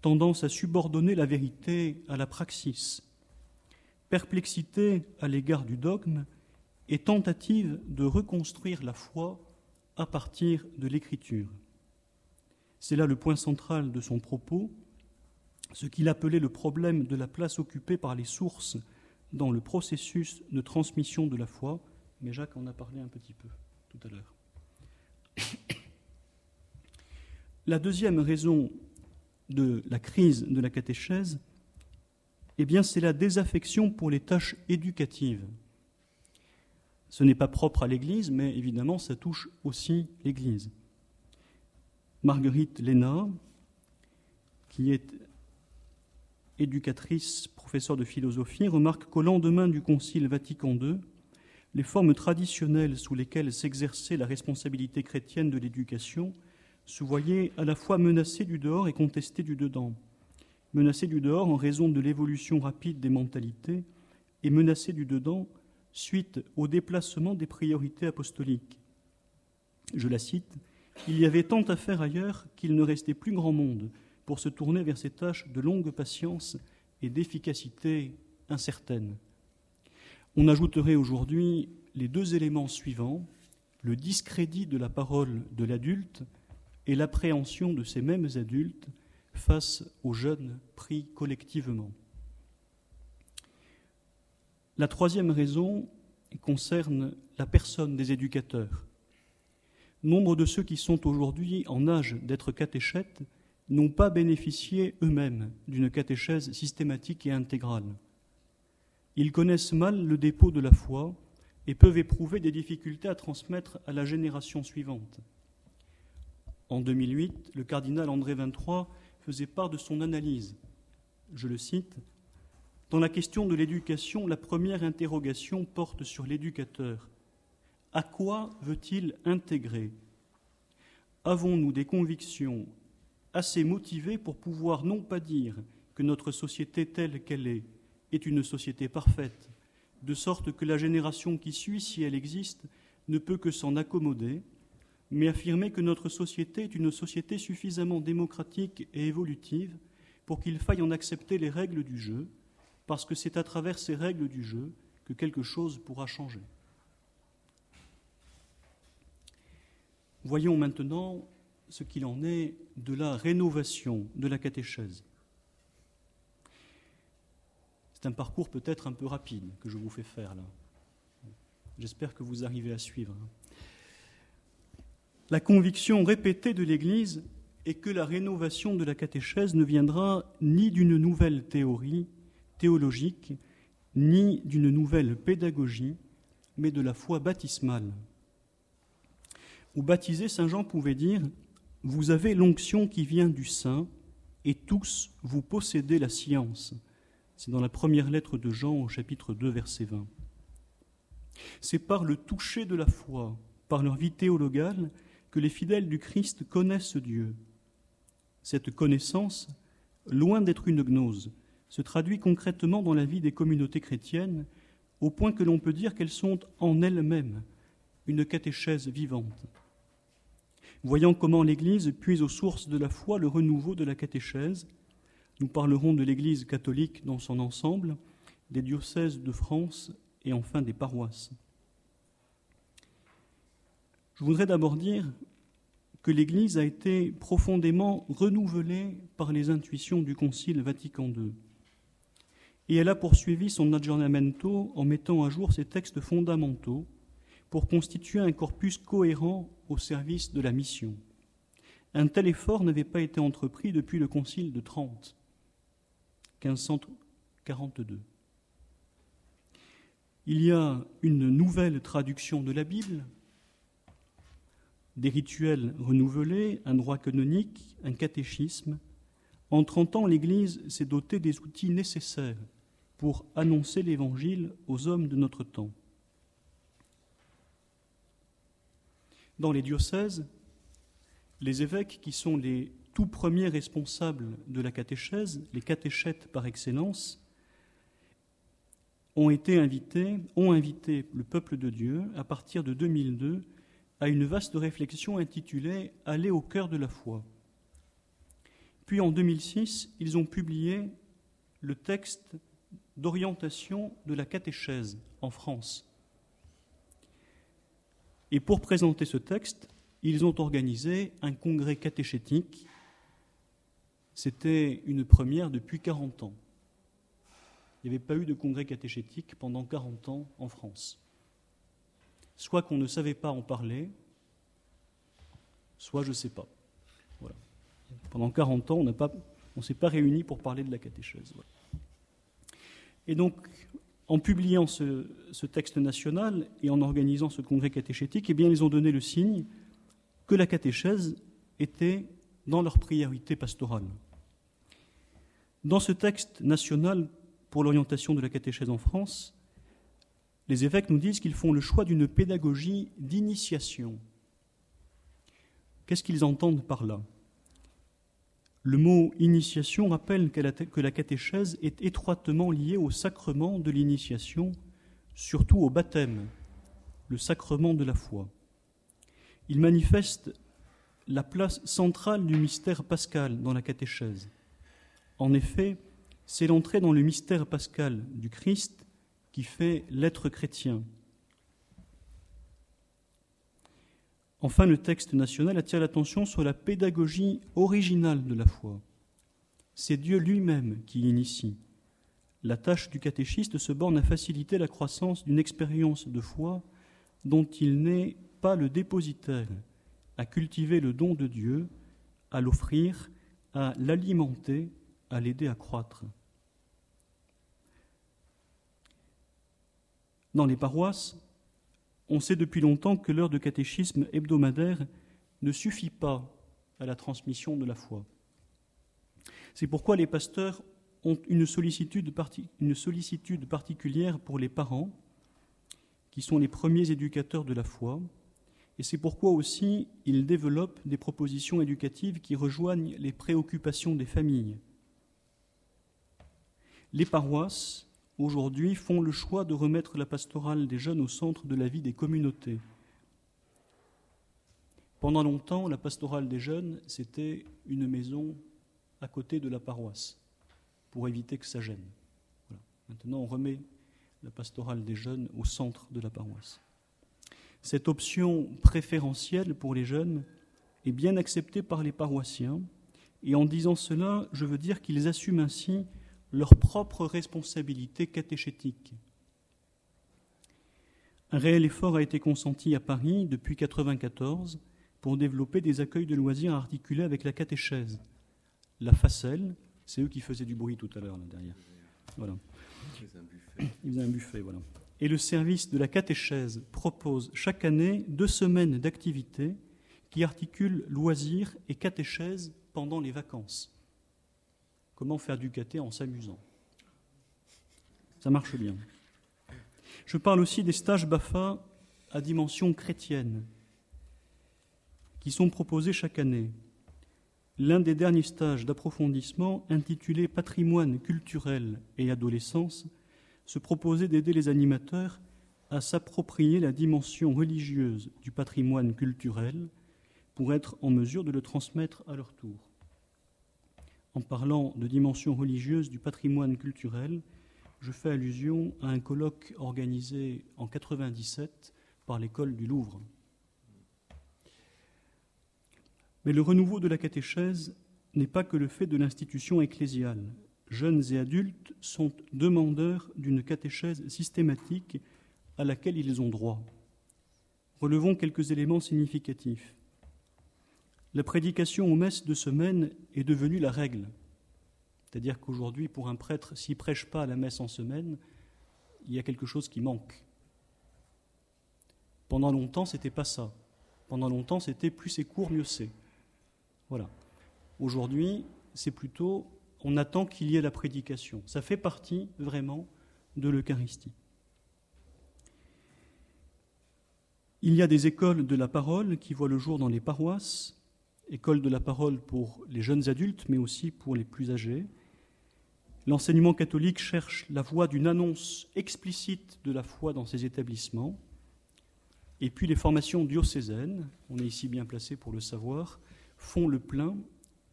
tendance à subordonner la vérité à la praxis, perplexité à l'égard du dogme et tentative de reconstruire la foi à partir de l'écriture. C'est là le point central de son propos, ce qu'il appelait le problème de la place occupée par les sources dans le processus de transmission de la foi, mais Jacques en a parlé un petit peu tout à l'heure. La deuxième raison de la crise de la catéchèse, eh bien, c'est la désaffection pour les tâches éducatives. Ce n'est pas propre à l'Église, mais évidemment, ça touche aussi l'Église. Marguerite Léna, qui est éducatrice, professeure de philosophie, remarque qu'au lendemain du Concile Vatican II, les formes traditionnelles sous lesquelles s'exerçait la responsabilité chrétienne de l'éducation se voyaient à la fois menacées du dehors et contestées du dedans. Menacées du dehors en raison de l'évolution rapide des mentalités et menacées du dedans suite au déplacement des priorités apostoliques. Je la cite Il y avait tant à faire ailleurs qu'il ne restait plus grand monde pour se tourner vers ces tâches de longue patience et d'efficacité incertaine. On ajouterait aujourd'hui les deux éléments suivants, le discrédit de la parole de l'adulte et l'appréhension de ces mêmes adultes face aux jeunes pris collectivement. La troisième raison concerne la personne des éducateurs. Nombre de ceux qui sont aujourd'hui en âge d'être catéchètes n'ont pas bénéficié eux-mêmes d'une catéchèse systématique et intégrale. Ils connaissent mal le dépôt de la foi et peuvent éprouver des difficultés à transmettre à la génération suivante. En 2008, le cardinal André XXIII faisait part de son analyse. Je le cite Dans la question de l'éducation, la première interrogation porte sur l'éducateur. À quoi veut-il intégrer? Avons-nous des convictions assez motivées pour pouvoir non pas dire que notre société telle qu'elle est est une société parfaite, de sorte que la génération qui suit, si elle existe, ne peut que s'en accommoder, mais affirmer que notre société est une société suffisamment démocratique et évolutive pour qu'il faille en accepter les règles du jeu, parce que c'est à travers ces règles du jeu que quelque chose pourra changer. Voyons maintenant ce qu'il en est de la rénovation de la catéchèse. C'est un parcours peut-être un peu rapide que je vous fais faire là. J'espère que vous arrivez à suivre. La conviction répétée de l'Église est que la rénovation de la catéchèse ne viendra ni d'une nouvelle théorie théologique, ni d'une nouvelle pédagogie, mais de la foi baptismale. Au baptisé, Saint Jean pouvait dire vous avez l'onction qui vient du Saint, et tous vous possédez la science. C'est dans la première lettre de Jean au chapitre 2, verset 20. C'est par le toucher de la foi, par leur vie théologale, que les fidèles du Christ connaissent Dieu. Cette connaissance, loin d'être une gnose, se traduit concrètement dans la vie des communautés chrétiennes, au point que l'on peut dire qu'elles sont en elles-mêmes une catéchèse vivante voyant comment l'Église puise aux sources de la foi le renouveau de la catéchèse. Nous parlerons de l'Église catholique dans son ensemble, des diocèses de France et enfin des paroisses. Je voudrais d'abord dire que l'Église a été profondément renouvelée par les intuitions du Concile Vatican II. Et elle a poursuivi son aggiornamento en mettant à jour ses textes fondamentaux pour constituer un corpus cohérent au service de la mission. Un tel effort n'avait pas été entrepris depuis le Concile de Trente, 1542. Il y a une nouvelle traduction de la Bible, des rituels renouvelés, un droit canonique, un catéchisme. En trente ans, l'Église s'est dotée des outils nécessaires pour annoncer l'Évangile aux hommes de notre temps. Dans les diocèses, les évêques, qui sont les tout premiers responsables de la catéchèse, les catéchètes par excellence, ont été invités, ont invité le peuple de Dieu à partir de 2002 à une vaste réflexion intitulée Aller au cœur de la foi. Puis en 2006, ils ont publié le texte d'orientation de la catéchèse en France. Et pour présenter ce texte, ils ont organisé un congrès catéchétique. C'était une première depuis 40 ans. Il n'y avait pas eu de congrès catéchétique pendant 40 ans en France. Soit qu'on ne savait pas en parler, soit je ne sais pas. Voilà. Pendant 40 ans, on ne s'est pas réunis pour parler de la catéchèse. Et donc, en publiant ce, texte national et en organisant ce congrès catéchétique, eh bien, ils ont donné le signe que la catéchèse était dans leur priorité pastorale. Dans ce texte national pour l'orientation de la catéchèse en France, les évêques nous disent qu'ils font le choix d'une pédagogie d'initiation. Qu'est-ce qu'ils entendent par là? Le mot initiation rappelle que la catéchèse est étroitement liée au sacrement de l'initiation, surtout au baptême, le sacrement de la foi. Il manifeste la place centrale du mystère pascal dans la catéchèse. En effet, c'est l'entrée dans le mystère pascal du Christ qui fait l'être chrétien. Enfin, le texte national attire l'attention sur la pédagogie originale de la foi. C'est Dieu lui-même qui initie. La tâche du catéchiste se borne à faciliter la croissance d'une expérience de foi dont il n'est pas le dépositaire, à cultiver le don de Dieu, à l'offrir, à l'alimenter, à l'aider à croître. Dans les paroisses, on sait depuis longtemps que l'heure de catéchisme hebdomadaire ne suffit pas à la transmission de la foi. C'est pourquoi les pasteurs ont une sollicitude, particulière pour les parents, qui sont les premiers éducateurs de la foi, et c'est pourquoi aussi ils développent des propositions éducatives qui rejoignent les préoccupations des familles. Les paroisses aujourd'hui font le choix de remettre la pastorale des jeunes au centre de la vie des communautés. Pendant longtemps, la pastorale des jeunes, c'était une maison à côté de la paroisse, pour éviter que ça gêne. Maintenant, on remet la pastorale des jeunes au centre de la paroisse. Cette option préférentielle pour les jeunes est bien acceptée par les paroissiens, et en disant cela, je veux dire qu'ils assument ainsi leur propre responsabilité catéchétique. Un réel effort a été consenti à Paris depuis 1994 pour développer des accueils de loisirs articulés avec la catéchèse. La facelle, c'est eux qui faisaient du bruit tout à l'heure là derrière. Voilà. Ils faisaient un buffet. voilà. Et le service de la catéchèse propose chaque année deux semaines d'activités qui articulent loisirs et catéchèse pendant les vacances. Comment faire du caté en s'amusant? Ça marche bien. Je parle aussi des stages BAFA à dimension chrétienne qui sont proposés chaque année. L'un des derniers stages d'approfondissement, intitulé Patrimoine culturel et adolescence, se proposait d'aider les animateurs à s'approprier la dimension religieuse du patrimoine culturel pour être en mesure de le transmettre à leur tour en parlant de dimension religieuse du patrimoine culturel, je fais allusion à un colloque organisé en 1997 par l'école du Louvre. Mais le renouveau de la catéchèse n'est pas que le fait de l'institution ecclésiale. Jeunes et adultes sont demandeurs d'une catéchèse systématique à laquelle ils ont droit. Relevons quelques éléments significatifs. La prédication aux messes de semaine est devenue la règle. C'est-à-dire qu'aujourd'hui, pour un prêtre, s'il ne prêche pas à la messe en semaine, il y a quelque chose qui manque. Pendant longtemps, ce n'était pas ça. Pendant longtemps, c'était plus c'est court, mieux c'est. Voilà. Aujourd'hui, c'est plutôt on attend qu'il y ait la prédication. Ça fait partie vraiment de l'Eucharistie. Il y a des écoles de la parole qui voient le jour dans les paroisses, école de la parole pour les jeunes adultes, mais aussi pour les plus âgés. L'enseignement catholique cherche la voie d'une annonce explicite de la foi dans ces établissements. Et puis les formations diocésaines, on est ici bien placé pour le savoir, font le plein,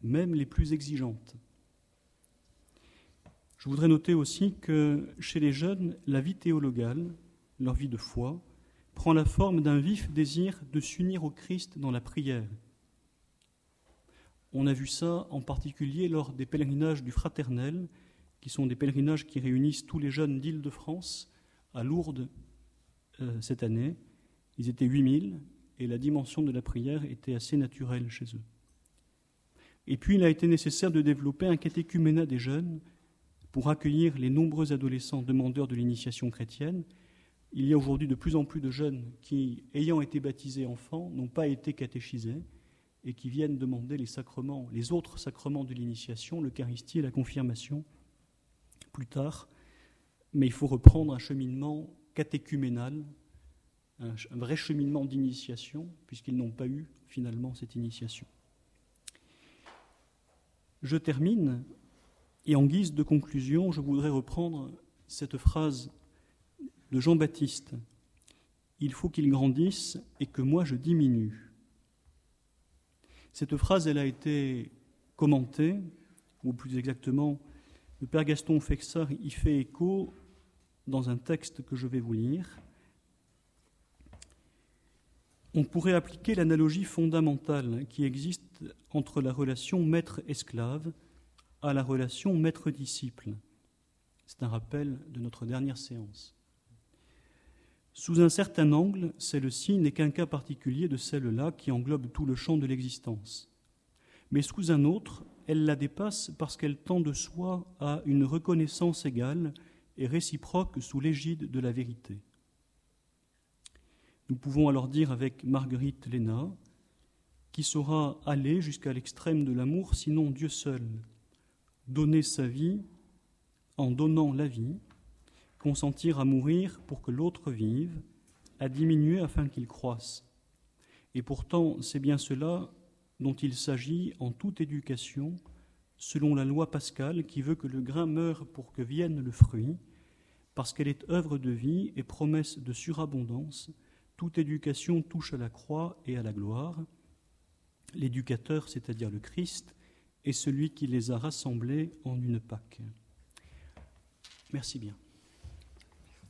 même les plus exigeantes. Je voudrais noter aussi que chez les jeunes, la vie théologale, leur vie de foi, prend la forme d'un vif désir de s'unir au Christ dans la prière. On a vu ça en particulier lors des pèlerinages du fraternel, qui sont des pèlerinages qui réunissent tous les jeunes d'Île-de-France à Lourdes euh, cette année. Ils étaient 8000 et la dimension de la prière était assez naturelle chez eux. Et puis il a été nécessaire de développer un catéchuménat des jeunes pour accueillir les nombreux adolescents demandeurs de l'initiation chrétienne. Il y a aujourd'hui de plus en plus de jeunes qui, ayant été baptisés enfants, n'ont pas été catéchisés et qui viennent demander les autres sacrements de l'initiation, l'Eucharistie et la confirmation, plus tard. Mais il faut reprendre un cheminement catéchuménal, un, vrai cheminement d'initiation, puisqu'ils n'ont pas eu finalement cette initiation. Je termine, et en guise de conclusion, je voudrais reprendre cette phrase de Jean-Baptiste. Il faut qu'il grandisse et que moi je diminue. Cette phrase, elle a été commentée, ou plus exactement, le Père Gaston Fexard y fait écho dans un texte que je vais vous lire. On pourrait appliquer l'analogie fondamentale qui existe entre la relation maître-esclave à la relation maître-disciple. C'est un rappel de notre dernière séance. Sous un certain angle, celle-ci n'est qu'un cas particulier de celle-là qui englobe tout le champ de l'existence. Mais sous un autre, elle la dépasse parce qu'elle tend de soi à une reconnaissance égale et réciproque sous l'égide de la vérité. Nous pouvons alors dire avec Marguerite Léna, qui saura aller jusqu'à l'extrême de l'amour, sinon Dieu seul, donner sa vie en donnant la vie, consentir à mourir pour que l'autre vive, à diminuer afin qu'il croisse. Et pourtant, c'est bien cela dont il s'agit en toute éducation, selon la loi pascale qui veut que le grain meure pour que vienne le fruit, parce qu'elle est œuvre de vie et promesse de surabondance, toute éducation touche à la croix et à la gloire. L'éducateur, c'est-à-dire le Christ, est celui qui les a rassemblés en une Pâque. Merci bien.